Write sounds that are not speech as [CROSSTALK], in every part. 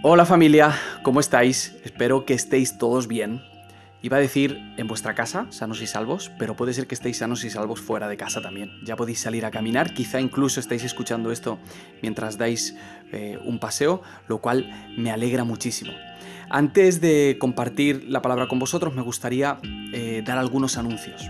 Hola familia, ¿cómo estáis? Espero que estéis todos bien. Iba a decir en vuestra casa, sanos y salvos, pero puede ser que estéis sanos y salvos fuera de casa también. Ya podéis salir a caminar, quizá incluso estáis escuchando esto mientras dais eh, un paseo, lo cual me alegra muchísimo. Antes de compartir la palabra con vosotros, me gustaría eh, dar algunos anuncios.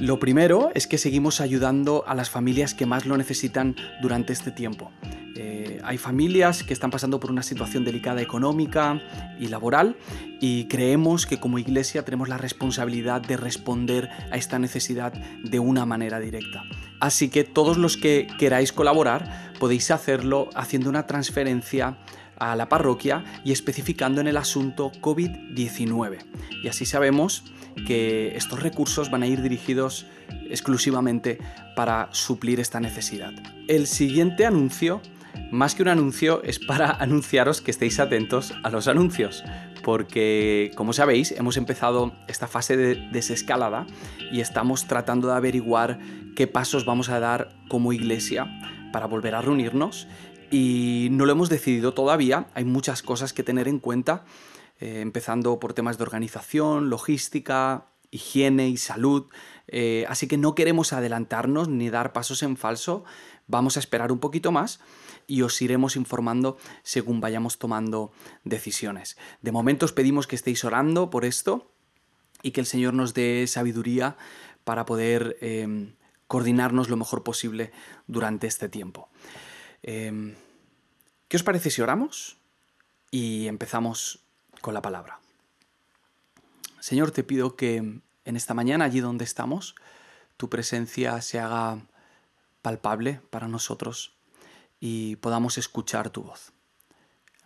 Lo primero es que seguimos ayudando a las familias que más lo necesitan durante este tiempo. Eh, hay familias que están pasando por una situación delicada económica y laboral y creemos que como iglesia tenemos la responsabilidad de responder a esta necesidad de una manera directa. Así que todos los que queráis colaborar podéis hacerlo haciendo una transferencia a la parroquia y especificando en el asunto COVID-19. Y así sabemos que estos recursos van a ir dirigidos exclusivamente para suplir esta necesidad. El siguiente anuncio más que un anuncio, es para [LAUGHS] anunciaros que estéis atentos a los anuncios, porque como sabéis, hemos empezado esta fase de desescalada y estamos tratando de averiguar qué pasos vamos a dar como iglesia para volver a reunirnos y no lo hemos decidido todavía, hay muchas cosas que tener en cuenta, eh, empezando por temas de organización, logística, higiene y salud, eh, así que no queremos adelantarnos ni dar pasos en falso, vamos a esperar un poquito más y os iremos informando según vayamos tomando decisiones. De momento os pedimos que estéis orando por esto y que el Señor nos dé sabiduría para poder em, coordinarnos lo mejor posible durante este tiempo. Em, ¿Qué os parece si oramos? Y empezamos con la palabra. Señor, te pido que en esta mañana, allí donde estamos, tu presencia se haga palpable para nosotros y podamos escuchar tu voz.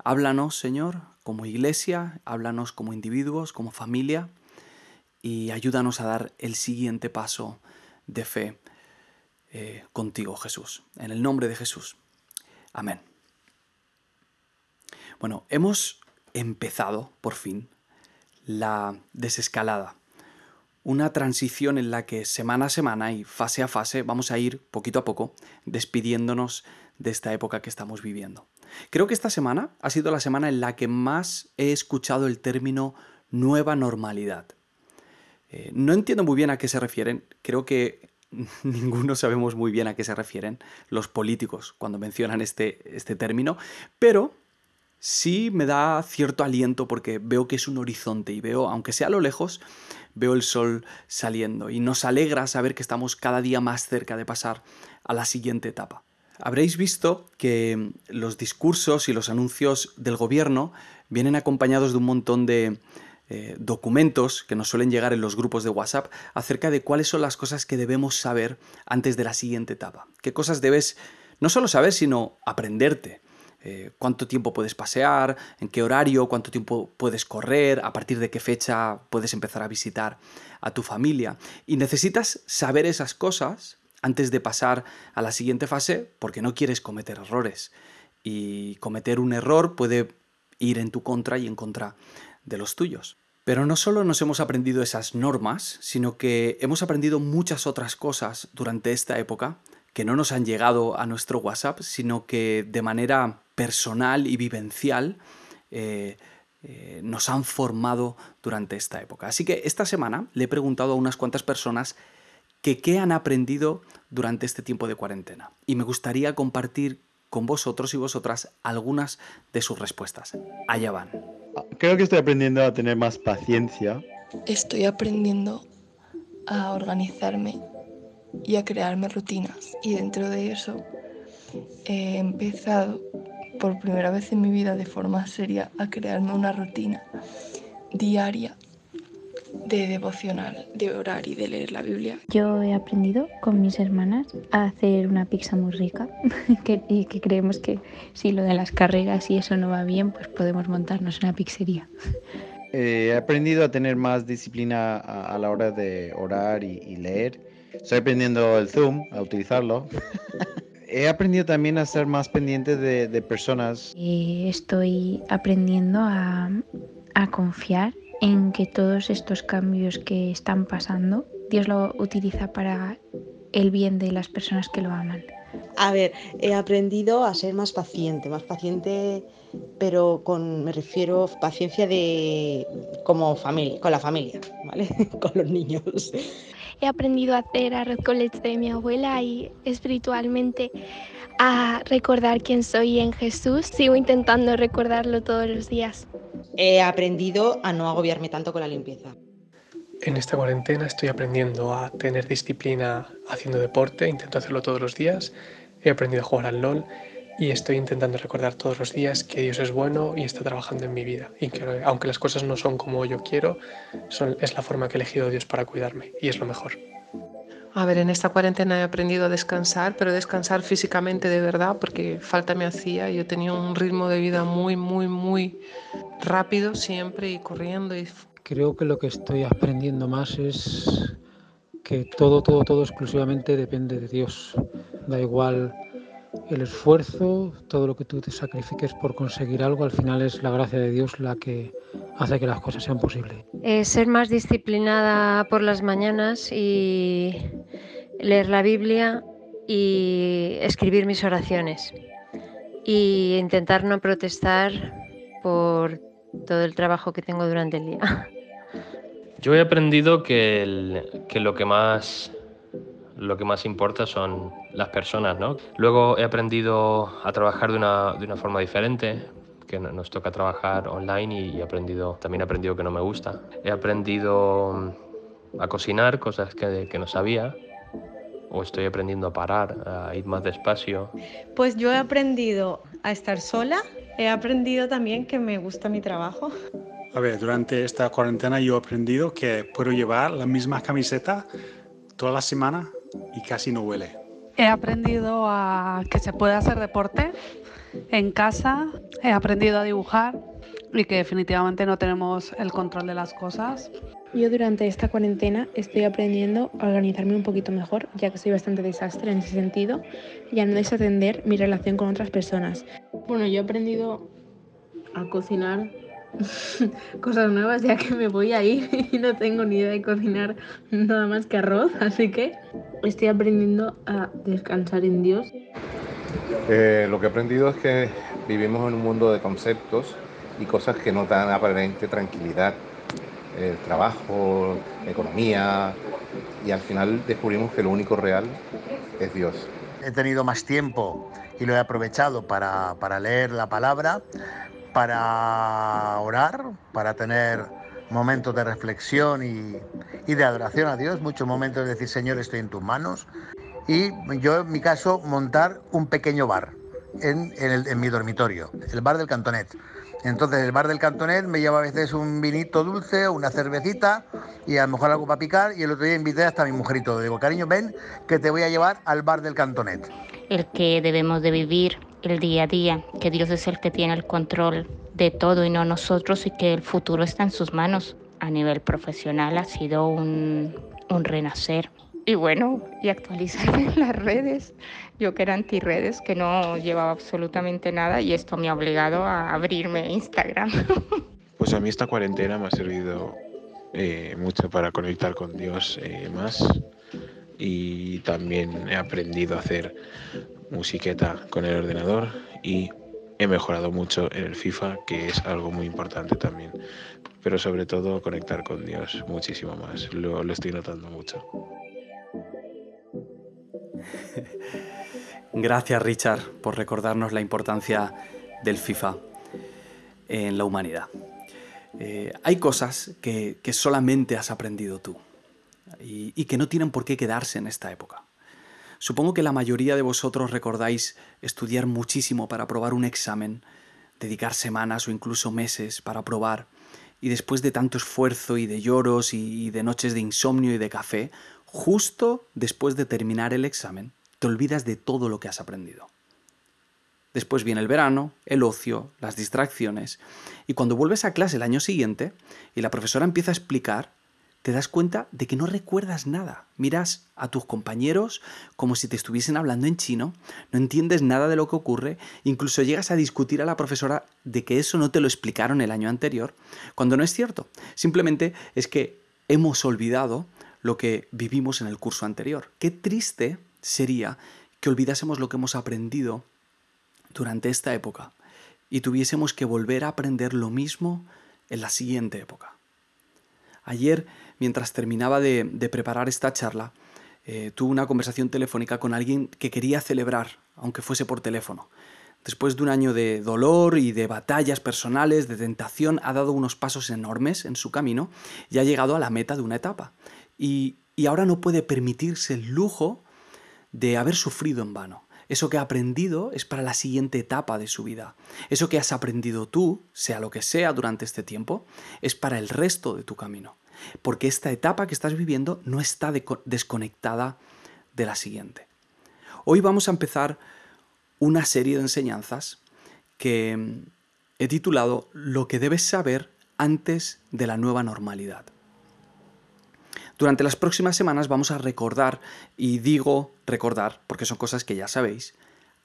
Háblanos, Señor, como iglesia, háblanos como individuos, como familia, y ayúdanos a dar el siguiente paso de fe eh, contigo, Jesús. En el nombre de Jesús. Amén. Bueno, hemos empezado, por fin, la desescalada. Una transición en la que semana a semana y fase a fase vamos a ir poquito a poco despidiéndonos de esta época que estamos viviendo. Creo que esta semana ha sido la semana en la que más he escuchado el término nueva normalidad. Eh, no entiendo muy bien a qué se refieren, creo que [LAUGHS] ninguno sabemos muy bien a qué se refieren los políticos cuando mencionan este, este término, pero sí me da cierto aliento porque veo que es un horizonte y veo, aunque sea a lo lejos, veo el sol saliendo y nos alegra saber que estamos cada día más cerca de pasar a la siguiente etapa. Habréis visto que los discursos y los anuncios del gobierno vienen acompañados de un montón de eh, documentos que nos suelen llegar en los grupos de WhatsApp acerca de cuáles son las cosas que debemos saber antes de la siguiente etapa. ¿Qué cosas debes no solo saber, sino aprenderte? Eh, cuánto tiempo puedes pasear, en qué horario, cuánto tiempo puedes correr, a partir de qué fecha puedes empezar a visitar a tu familia. Y necesitas saber esas cosas antes de pasar a la siguiente fase porque no quieres cometer errores. Y cometer un error puede ir en tu contra y en contra de los tuyos. Pero no solo nos hemos aprendido esas normas, sino que hemos aprendido muchas otras cosas durante esta época que no nos han llegado a nuestro WhatsApp, sino que de manera personal y vivencial eh, eh, nos han formado durante esta época. Así que esta semana le he preguntado a unas cuantas personas que qué han aprendido durante este tiempo de cuarentena. Y me gustaría compartir con vosotros y vosotras algunas de sus respuestas. Allá van. Creo que estoy aprendiendo a tener más paciencia. Estoy aprendiendo a organizarme y a crearme rutinas. Y dentro de eso he empezado por primera vez en mi vida de forma seria a crearme una rutina diaria de devocional, de orar y de leer la Biblia. Yo he aprendido con mis hermanas a hacer una pizza muy rica [LAUGHS] y que creemos que si lo de las carreras y eso no va bien, pues podemos montarnos una pizzería. Eh, he aprendido a tener más disciplina a, la hora de orar y, leer. Estoy aprendiendo el Zoom, a utilizarlo. [LAUGHS] he aprendido también a ser más pendiente de, personas. Eh, estoy aprendiendo a, a confiar en que todos estos cambios que están pasando, Dios lo utiliza para el bien de las personas que lo aman. A ver, he aprendido a ser más paciente, más paciente pero con, me refiero paciencia de como familia, con la familia, ¿vale? [LAUGHS] con los niños. He aprendido a hacer arroz con leche de mi abuela y espiritualmente a recordar quién soy en Jesús. Sigo intentando recordarlo todos los días. He aprendido a no agobiarme tanto con la limpieza. En esta cuarentena estoy aprendiendo a tener disciplina haciendo deporte, intento hacerlo todos los días. He aprendido a jugar al LOL y estoy intentando recordar todos los días que Dios es bueno y está trabajando en mi vida y que aunque las cosas no son como yo quiero, es la forma que ha elegido Dios para cuidarme y es lo mejor. A ver, en esta cuarentena he aprendido a descansar, pero descansar físicamente de verdad, porque falta me hacía. Yo tenía un ritmo de vida muy, muy, muy rápido siempre y corriendo. Y... Creo que lo que estoy aprendiendo más es que todo, todo, todo exclusivamente depende de Dios. Da igual el esfuerzo, todo lo que tú te sacrifiques por conseguir algo, al final es la gracia de Dios la que hace que las cosas sean posibles. Eh, ser más disciplinada por las mañanas y leer la Biblia y escribir mis oraciones y intentar no protestar por todo el trabajo que tengo durante el día. Yo he aprendido que, que lo que más lo que más importa son las personas, ¿no? Luego he aprendido a trabajar de una, de una forma diferente, que nos toca trabajar online y, he aprendido, también he aprendido que no me gusta. He aprendido mm, a cocinar cosas que, que no sabía, o estoy aprendiendo a parar, a ir más despacio. Pues yo he aprendido a estar sola, he aprendido también que me gusta mi trabajo. A ver, durante esta cuarentena yo he aprendido que puedo llevar la misma camiseta toda la semana y casi no huele. He aprendido a que se puede hacer deporte en casa, he aprendido a dibujar y que definitivamente no tenemos el control de las cosas. Yo durante esta cuarentena estoy aprendiendo a organizarme un poquito mejor, ya que soy bastante desastre en ese sentido, y a no desatender mi relación con otras personas. Bueno, yo he aprendido a cocinar [LAUGHS] cosas nuevas ya que me voy a ir [LAUGHS] y no tengo ni idea de cocinar nada más que arroz, [LAUGHS] así que estoy aprendiendo a descansar en Dios. Eh, lo que he aprendido es que vivimos en un mundo de conceptos y cosas que no dan aparente tranquilidad. El trabajo, la economía, y al final descubrimos que lo único real es Dios. He tenido más tiempo y lo he aprovechado para, para leer la palabra, para orar, para tener momentos de reflexión y, de adoración a Dios, muchos momentos de decir, Señor, estoy en tus manos. Y yo, en mi caso, montar un pequeño bar en, en mi dormitorio, el bar del Cantonet. Entonces, el bar del Cantonet me lleva a veces un vinito dulce, una cervecita y a lo mejor algo para picar. Y el otro día invité hasta a mi mujerito. Digo, cariño, ven que te voy a llevar al bar del Cantonet. El que debemos de vivir el día a día, que Dios es el que tiene el control de todo y no nosotros y que el futuro está en sus manos. A nivel profesional ha sido un, un renacer. Y bueno, y actualizarme en las redes. Yo que era anti-redes, que no llevaba absolutamente nada y esto me ha obligado a abrirme Instagram. [LAUGHS] Pues a mí esta cuarentena me ha servido eh, mucho para conectar con Dios eh, más y también he aprendido a hacer musiqueta con el ordenador y he mejorado mucho en el FIFA, que es algo muy importante también. Pero sobre todo conectar con Dios muchísimo más. Lo, lo estoy notando mucho. [LAUGHS] Gracias Richard por recordarnos la importancia del FIFA en la humanidad. Eh, hay cosas que, que, solamente has aprendido tú y, y que no tienen por qué quedarse en esta época. Supongo que la mayoría de vosotros recordáis estudiar muchísimo para aprobar un examen, dedicar semanas o incluso meses para aprobar, y después de tanto esfuerzo y de lloros y de noches de insomnio y de café, justo después de terminar el examen, te olvidas de todo lo que has aprendido. Después viene el verano, el ocio, las distracciones, y cuando vuelves a clase el año siguiente y la profesora empieza a explicar, te das cuenta de que no recuerdas nada. Miras a tus compañeros como si te estuviesen hablando en chino, no entiendes nada de lo que ocurre, incluso llegas a discutir a la profesora de que eso no te lo explicaron el año anterior, cuando no es cierto. Simplemente es que hemos olvidado lo que vivimos en el curso anterior. Qué triste sería que olvidásemos lo que hemos aprendido durante esta época y tuviésemos que volver a aprender lo mismo en la siguiente época. Ayer, mientras terminaba de, preparar esta charla, eh, tuve una conversación telefónica con alguien que quería celebrar, aunque fuese por teléfono. Después de un año de dolor y de batallas personales, de tentación, ha dado unos pasos enormes en su camino y ha llegado a la meta de una etapa. Y, y ahora no puede permitirse el lujo de haber sufrido en vano. Eso que ha aprendido es para la siguiente etapa de su vida. Eso que has aprendido tú, sea lo que sea durante este tiempo, es para el resto de tu camino. Porque esta etapa que estás viviendo no está desconectada de la siguiente. Hoy vamos a empezar una serie de enseñanzas que mm, he titulado Lo que debes saber antes de la nueva normalidad. Durante las próximas semanas vamos a recordar, y digo recordar porque son cosas que ya sabéis,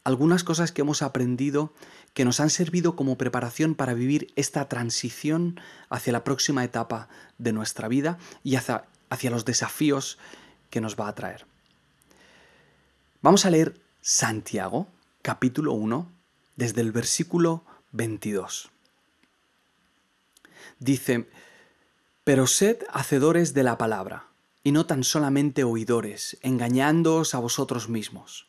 algunas cosas que hemos aprendido que nos han servido como preparación para vivir esta transición hacia la próxima etapa de nuestra vida y hacia, hacia los desafíos que nos va a traer. Vamos a leer Santiago, capítulo 1, desde el versículo 22. Dice, pero sed hacedores de la palabra, y no tan solamente oidores, engañándoos a vosotros mismos.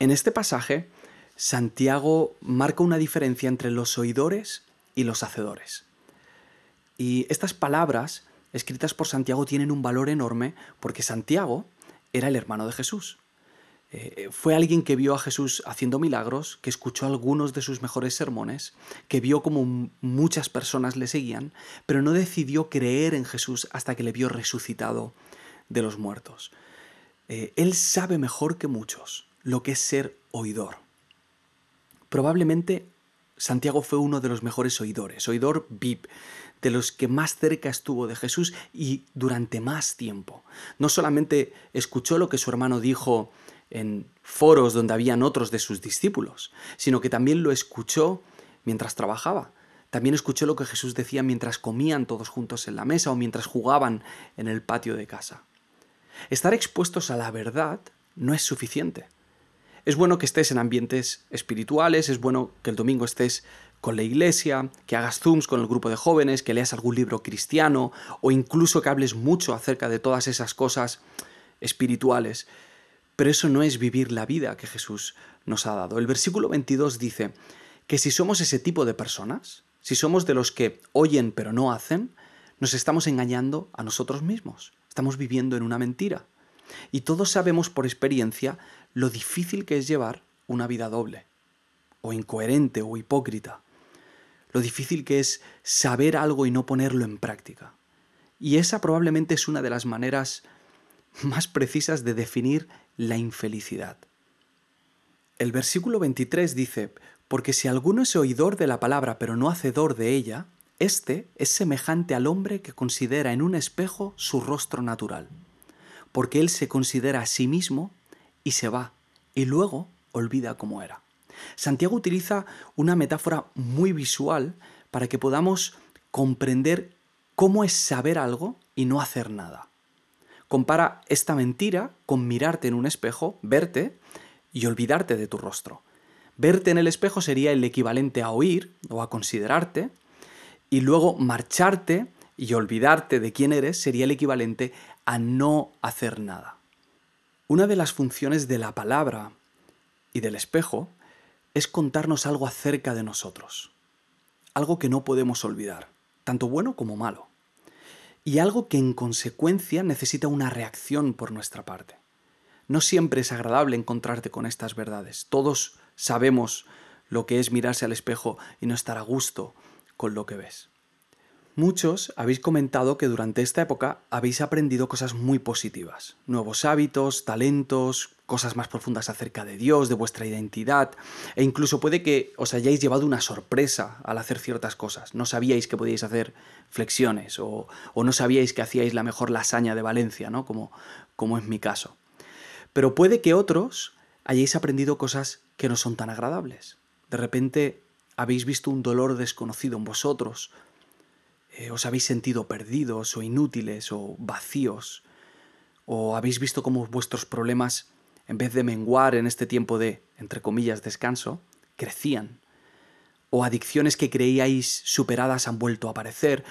En este pasaje, Santiago marca una diferencia entre los oidores y los hacedores. Y estas palabras escritas por Santiago tienen un valor enorme porque Santiago era el hermano de Jesús. Eh, fue alguien que vio a Jesús haciendo milagros, que escuchó algunos de sus mejores sermones, que vio como muchas personas le seguían, pero no decidió creer en Jesús hasta que le vio resucitado de los muertos. Eh, él sabe mejor que muchos lo que es ser oidor. Probablemente Santiago fue uno de los mejores oidores, oidor VIP, de los que más cerca estuvo de Jesús y durante más tiempo. No solamente escuchó lo que su hermano dijo en foros donde habían otros de sus discípulos, sino que también lo escuchó mientras trabajaba. También escuchó lo que Jesús decía mientras comían todos juntos en la mesa o mientras jugaban en el patio de casa. Estar expuestos a la verdad no es suficiente. Es bueno que estés en ambientes espirituales, es bueno que el domingo estés con la iglesia, que hagas zooms con el grupo de jóvenes, que leas algún libro cristiano o incluso que hables mucho acerca de todas esas cosas espirituales. Pero eso no es vivir la vida que Jesús nos ha dado. El versículo 22 dice que si somos ese tipo de personas, si somos de los que oyen pero no hacen, nos estamos engañando a nosotros mismos. Estamos viviendo en una mentira. Y todos sabemos por experiencia lo difícil que es llevar una vida doble, o incoherente, o hipócrita. Lo difícil que es saber algo y no ponerlo en práctica. Y esa probablemente es una de las maneras más precisas de definir la infelicidad. El versículo 23 dice, porque si alguno es oidor de la palabra pero no hacedor de ella, éste es semejante al hombre que considera en un espejo su rostro natural, porque él se considera a sí mismo y se va, y luego olvida cómo era. Santiago utiliza una metáfora muy visual para que podamos comprender cómo es saber algo y no hacer nada. Compara esta mentira con mirarte en un espejo, verte y olvidarte de tu rostro. Verte en el espejo sería el equivalente a oír o a considerarte, y luego marcharte y olvidarte de quién eres sería el equivalente a no hacer nada. Una de las funciones de la palabra y del espejo es contarnos algo acerca de nosotros, algo que no podemos olvidar, tanto bueno como malo y algo que en consecuencia necesita una reacción por nuestra parte. No siempre es agradable encontrarte con estas verdades. Todos sabemos lo que es mirarse al espejo y no estar a gusto con lo que ves. Muchos habéis comentado que durante esta época habéis aprendido cosas muy positivas, nuevos hábitos, talentos, cosas más profundas acerca de Dios, de vuestra identidad, e incluso puede que os hayáis llevado una sorpresa al hacer ciertas cosas. No sabíais que podíais hacer flexiones o, no sabíais que hacíais la mejor lasaña de Valencia, ¿no? Como, como es mi caso. Pero puede que otros hayáis aprendido cosas que no son tan agradables. De repente habéis visto un dolor desconocido en vosotros, eh, os habéis sentido perdidos o inútiles o vacíos, o habéis visto cómo vuestros problemas, en vez de menguar en este tiempo de, entre comillas, descanso, crecían, o adicciones que creíais superadas han vuelto a aparecer,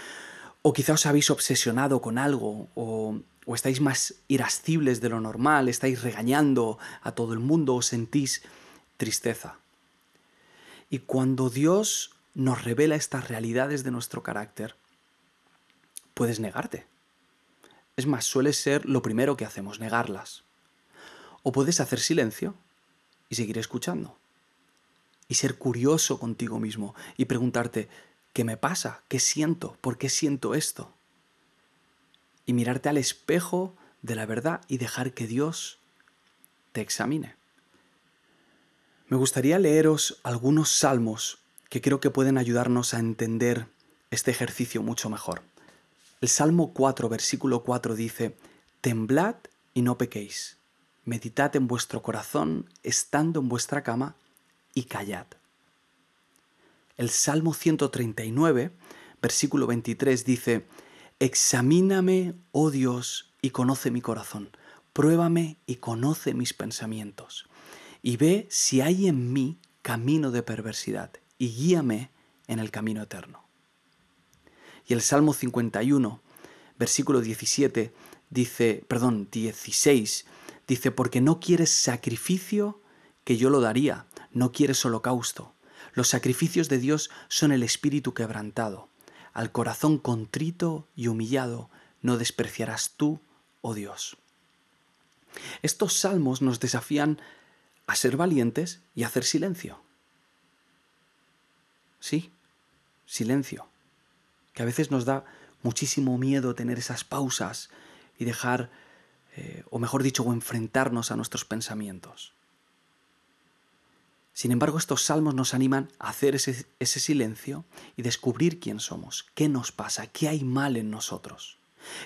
o quizá os habéis obsesionado con algo, o, o estáis más irascibles de lo normal, estáis regañando a todo el mundo, o sentís tristeza. Y cuando Dios nos revela estas realidades de nuestro carácter, puedes negarte. Es más, suele ser lo primero que hacemos, negarlas. O puedes hacer silencio y seguir escuchando. Y ser curioso contigo mismo y preguntarte, ¿qué me pasa? ¿Qué siento? ¿Por qué siento esto? Y mirarte al espejo de la verdad y dejar que Dios te examine. Me gustaría leeros algunos salmos que creo que pueden ayudarnos a entender este ejercicio mucho mejor. El Salmo 4, versículo 4 dice, Temblad y no pequéis, meditad en vuestro corazón estando en vuestra cama y callad. El Salmo 139, versículo 23 dice, Examíname, oh Dios, y conoce mi corazón, pruébame y conoce mis pensamientos, y ve si hay en mí camino de perversidad, y guíame en el camino eterno. Y el Salmo 51, versículo 17, dice, perdón, 16, dice, porque no quieres sacrificio que yo lo daría, no quieres holocausto. Los sacrificios de Dios son el espíritu quebrantado. Al corazón contrito y humillado no despreciarás tú, oh Dios. Estos salmos nos desafían a ser valientes y a hacer silencio. Sí, silencio que a veces nos da muchísimo miedo tener esas pausas y dejar, eh, o mejor dicho, o enfrentarnos a nuestros pensamientos. Sin embargo, estos salmos nos animan a hacer ese, ese silencio y descubrir quién somos, qué nos pasa, qué hay mal en nosotros.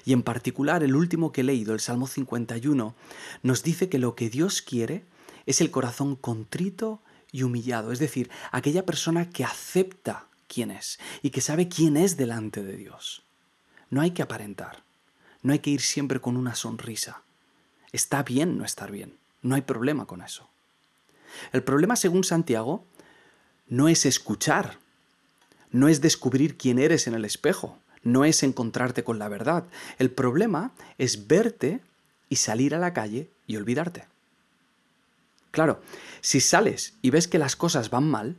Y en particular el último que he leído, el Salmo 51, nos dice que lo que Dios quiere es el corazón contrito y humillado, es decir, aquella persona que acepta quién es y que sabe quién es delante de Dios. No hay que aparentar, no hay que ir siempre con una sonrisa. Está bien no estar bien, no hay problema con eso. El problema, según Santiago, no es escuchar, no es descubrir quién eres en el espejo, no es encontrarte con la verdad. El problema es verte y salir a la calle y olvidarte. Claro, si sales y ves que las cosas van mal,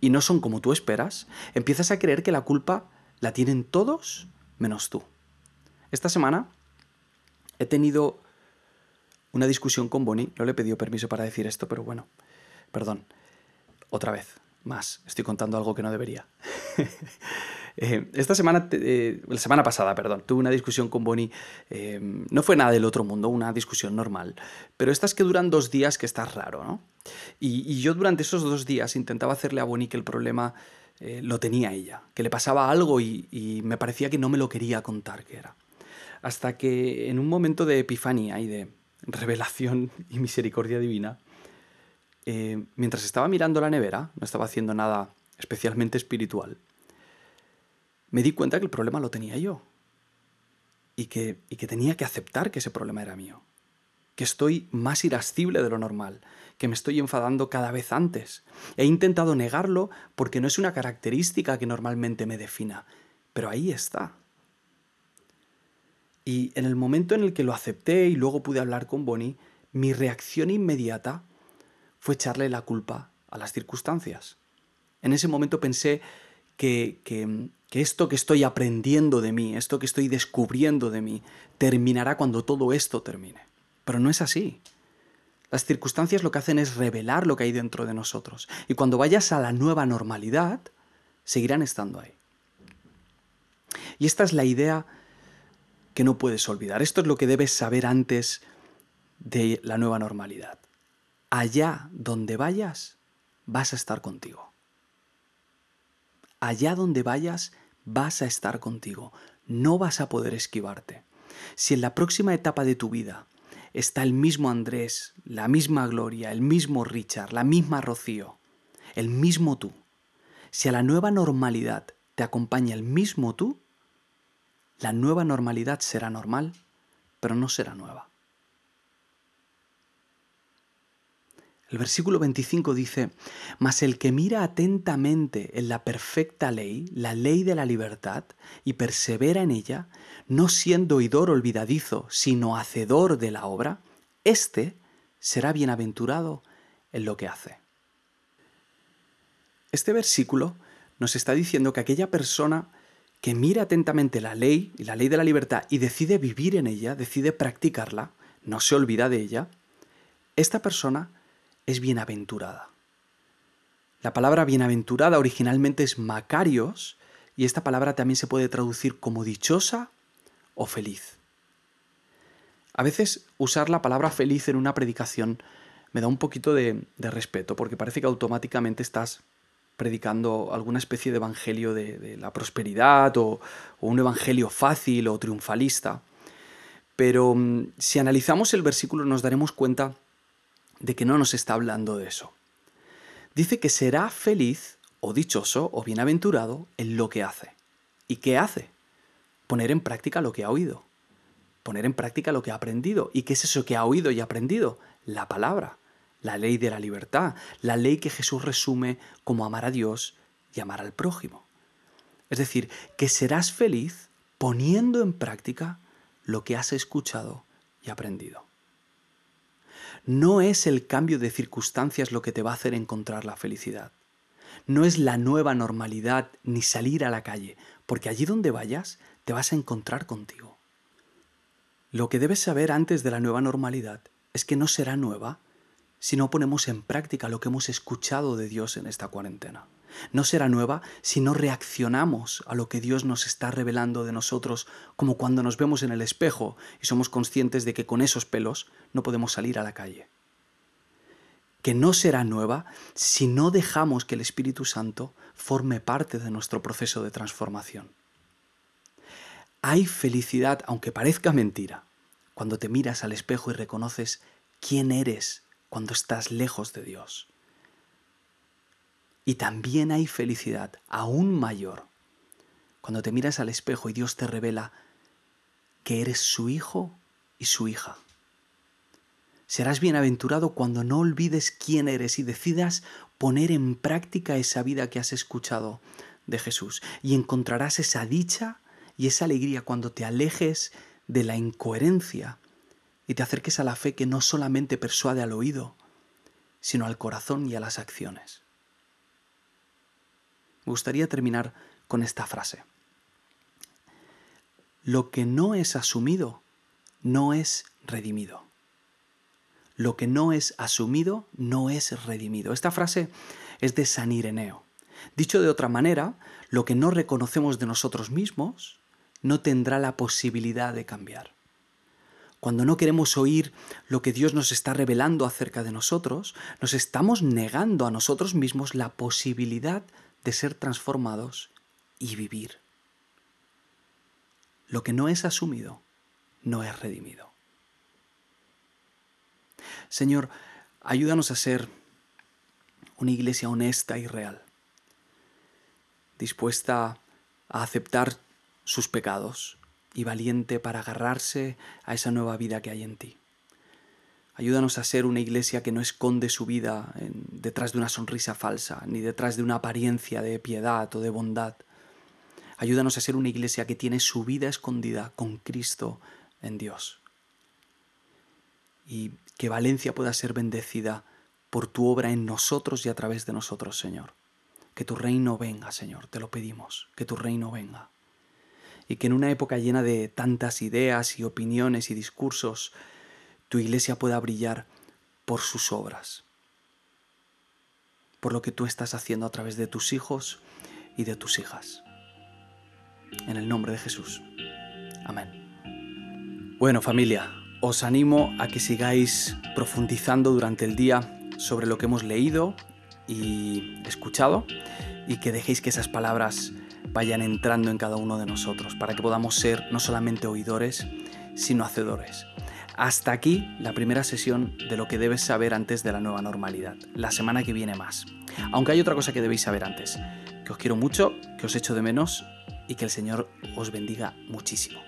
y no son como tú esperas, empiezas a creer que la culpa la tienen todos menos tú. Esta semana he tenido una discusión con Bonnie, no le he pedido permiso para decir esto, pero bueno, perdón, otra vez, más, estoy contando algo que no debería. [LAUGHS] Eh, esta semana, eh, la semana pasada, perdón, tuve una discusión con Bonnie. Eh, no fue nada del otro mundo, una discusión normal. Pero estas que duran dos días, que está raro, ¿no? Y, yo durante esos dos días intentaba hacerle a Bonnie que el problema lo tenía ella, que le pasaba algo y, me parecía que no me lo quería contar qué era. Hasta que en un momento de epifanía y de revelación y misericordia divina, mientras estaba mirando la nevera, no estaba haciendo nada especialmente espiritual, me di cuenta que el problema lo tenía yo. Y que, tenía que aceptar que ese problema era mío. Que estoy más irascible de lo normal, que me estoy enfadando cada vez antes. He intentado negarlo porque no es una característica que normalmente me defina, pero ahí está. Y en el momento en el que lo acepté y luego pude hablar con Bonnie, mi reacción inmediata fue echarle la culpa a las circunstancias. En ese momento pensé que, que, que esto que estoy aprendiendo de mí, esto que estoy descubriendo de mí, terminará cuando todo esto termine. Pero no es así. Las circunstancias lo que hacen es revelar lo que hay dentro de nosotros. Y cuando vayas a la nueva normalidad, seguirán estando ahí. Y esta es la idea que no puedes olvidar. Esto es lo que debes saber antes de la nueva normalidad. Allá donde vayas, vas a estar contigo. Allá donde vayas, vas a estar contigo. No vas a poder esquivarte. Si en la próxima etapa de tu vida está el mismo Andrés, la misma Gloria, el mismo Richard, la misma Rocío, el mismo tú, si a la nueva normalidad te acompaña el mismo tú, la nueva normalidad será normal, pero no será nueva. El versículo 25 dice, Mas el que mira atentamente en la perfecta ley, la ley de la libertad, y persevera en ella, no siendo oidor olvidadizo, sino hacedor de la obra, éste será bienaventurado en lo que hace. Este versículo nos está diciendo que aquella persona que mira atentamente la ley y la ley de la libertad y decide vivir en ella, decide practicarla, no se olvida de ella, esta persona es bienaventurada. La palabra bienaventurada originalmente es macarios y esta palabra también se puede traducir como dichosa o feliz. A veces usar la palabra feliz en una predicación me da un poquito de, respeto porque parece que automáticamente estás predicando alguna especie de evangelio de, la prosperidad o, un evangelio fácil o triunfalista. Pero mm, si analizamos el versículo nos daremos cuenta de que no nos está hablando de eso. Dice que será feliz o dichoso o bienaventurado en lo que hace. ¿Y qué hace? Poner en práctica lo que ha oído. Poner en práctica lo que ha aprendido. ¿Y qué es eso que ha oído y aprendido? La palabra, la ley de la libertad, la ley que Jesús resume como amar a Dios y amar al prójimo. Es decir, que serás feliz poniendo en práctica lo que has escuchado y aprendido. No es el cambio de circunstancias lo que te va a hacer encontrar la felicidad. No es la nueva normalidad ni salir a la calle, porque allí donde vayas te vas a encontrar contigo. Lo que debes saber antes de la nueva normalidad es que no será nueva si no ponemos en práctica lo que hemos escuchado de Dios en esta cuarentena. No será nueva si no reaccionamos a lo que Dios nos está revelando de nosotros, como cuando nos vemos en el espejo y somos conscientes de que con esos pelos no podemos salir a la calle. Que no será nueva si no dejamos que el Espíritu Santo forme parte de nuestro proceso de transformación. Hay felicidad, aunque parezca mentira, cuando te miras al espejo y reconoces quién eres cuando estás lejos de Dios. Y también hay felicidad aún mayor cuando te miras al espejo y Dios te revela que eres su hijo y su hija. Serás bienaventurado cuando no olvides quién eres y decidas poner en práctica esa vida que has escuchado de Jesús. Y encontrarás esa dicha y esa alegría cuando te alejes de la incoherencia y te acerques a la fe que no solamente persuade al oído, sino al corazón y a las acciones. Me gustaría terminar con esta frase. Lo que no es asumido no es redimido. Lo que no es asumido no es redimido. Esta frase es de San Ireneo. Dicho de otra manera, lo que no reconocemos de nosotros mismos no tendrá la posibilidad de cambiar. Cuando no queremos oír lo que Dios nos está revelando acerca de nosotros, nos estamos negando a nosotros mismos la posibilidad de ser transformados y vivir. Lo que no es asumido no es redimido. Señor, ayúdanos a ser una iglesia honesta y real, dispuesta a aceptar sus pecados y valiente para agarrarse a esa nueva vida que hay en ti. Ayúdanos a ser una iglesia que no esconde su vida detrás de una sonrisa falsa, ni detrás de una apariencia de piedad o de bondad. Ayúdanos a ser una iglesia que tiene su vida escondida con Cristo en Dios. Y que Valencia pueda ser bendecida por tu obra en nosotros y a través de nosotros, Señor. Que tu reino venga, Señor, te lo pedimos, que tu reino venga. Y que en una época llena de tantas ideas y opiniones y discursos, tu iglesia pueda brillar por sus obras, por lo que tú estás haciendo a través de tus hijos y de tus hijas. en el nombre de Jesús. Amén. Bueno familia, os animo a que sigáis profundizando durante el día sobre lo que hemos leído y escuchado y que dejéis que esas palabras vayan entrando en cada uno de nosotros para que podamos ser no solamente oidores, sino hacedores. Hasta aquí la primera sesión de lo que debes saber antes de la nueva normalidad. La semana que viene más. Aunque hay otra cosa que debéis saber antes. Que os quiero mucho, que os echo de menos y que el Señor os bendiga muchísimo.